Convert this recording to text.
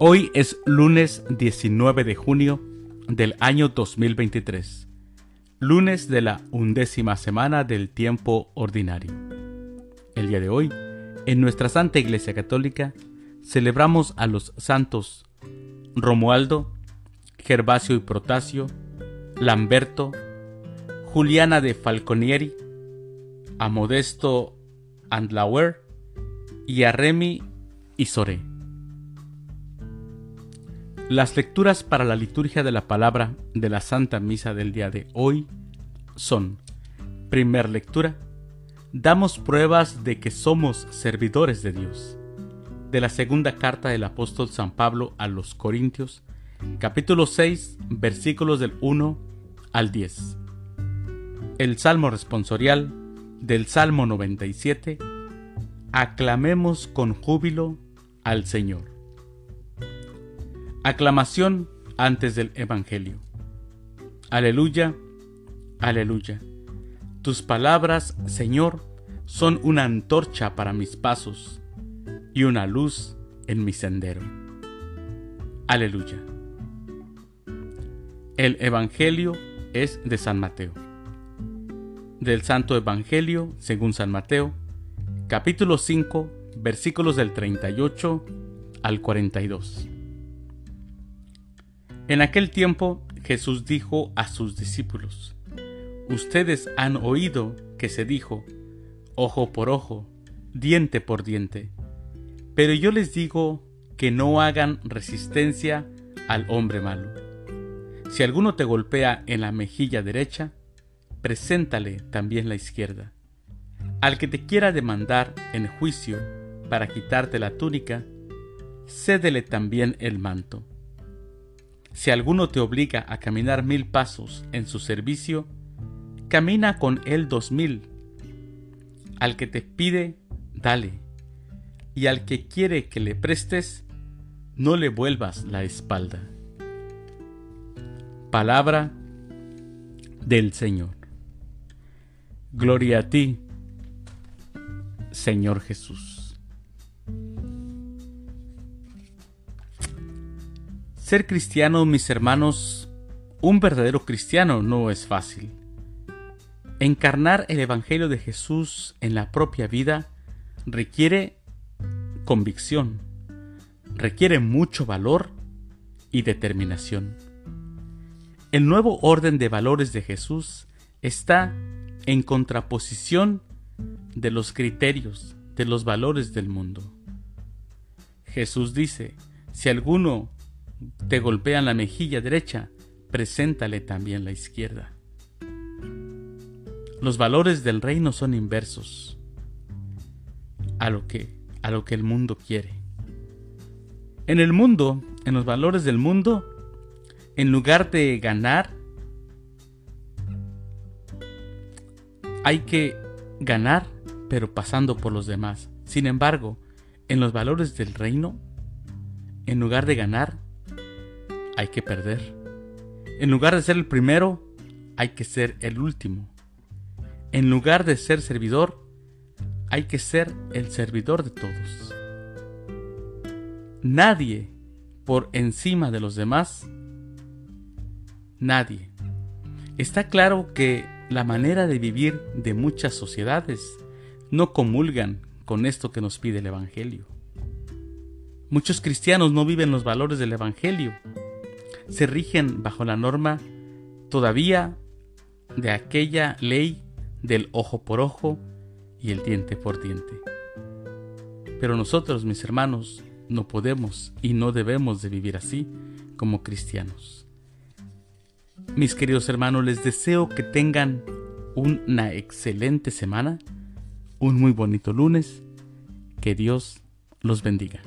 Hoy es lunes 19 de junio del año 2023, lunes de la undécima semana del tiempo ordinario. El día de hoy, en nuestra Santa Iglesia Católica, celebramos a los santos Romualdo, Gervasio y Protasio, Lamberto, Juliana de Falconieri, a Modesto Andlauer y a Remy y. Las lecturas para la liturgia de la palabra de la Santa Misa del día de hoy son, primer lectura, damos pruebas de que somos servidores de Dios. De la segunda carta del apóstol San Pablo a los Corintios, capítulo 6, versículos del 1 al 10. El Salmo responsorial del Salmo 97, aclamemos con júbilo al Señor. Aclamación antes del Evangelio. Aleluya, aleluya. Tus palabras, Señor, son una antorcha para mis pasos y una luz en mi sendero. Aleluya. El Evangelio es de San Mateo. Del Santo Evangelio, según San Mateo, capítulo 5, versículos del 38 al 42. En aquel tiempo Jesús dijo a sus discípulos, Ustedes han oído que se dijo, ojo por ojo, diente por diente, pero yo les digo que no hagan resistencia al hombre malo. Si alguno te golpea en la mejilla derecha, preséntale también la izquierda. Al que te quiera demandar en juicio para quitarte la túnica, cédele también el manto. Si alguno te obliga a caminar mil pasos en su servicio, camina con él dos mil. Al que te pide, dale. Y al que quiere que le prestes, no le vuelvas la espalda. Palabra del Señor. Gloria a ti, Señor Jesús. Ser cristiano, mis hermanos, un verdadero cristiano no es fácil. Encarnar el Evangelio de Jesús en la propia vida requiere convicción, requiere mucho valor y determinación. El nuevo orden de valores de Jesús está en contraposición de los criterios, de los valores del mundo. Jesús dice, si alguno te golpean la mejilla derecha, preséntale también la izquierda. Los valores del reino son inversos a lo que a lo que el mundo quiere. En el mundo, en los valores del mundo, en lugar de ganar, hay que ganar, pero pasando por los demás. Sin embargo, en los valores del reino, en lugar de ganar, hay que perder. En lugar de ser el primero, hay que ser el último. En lugar de ser servidor, hay que ser el servidor de todos. Nadie por encima de los demás. Nadie. Está claro que la manera de vivir de muchas sociedades no comulgan con esto que nos pide el Evangelio. Muchos cristianos no viven los valores del Evangelio se rigen bajo la norma todavía de aquella ley del ojo por ojo y el diente por diente. Pero nosotros, mis hermanos, no podemos y no debemos de vivir así como cristianos. Mis queridos hermanos, les deseo que tengan una excelente semana, un muy bonito lunes, que Dios los bendiga.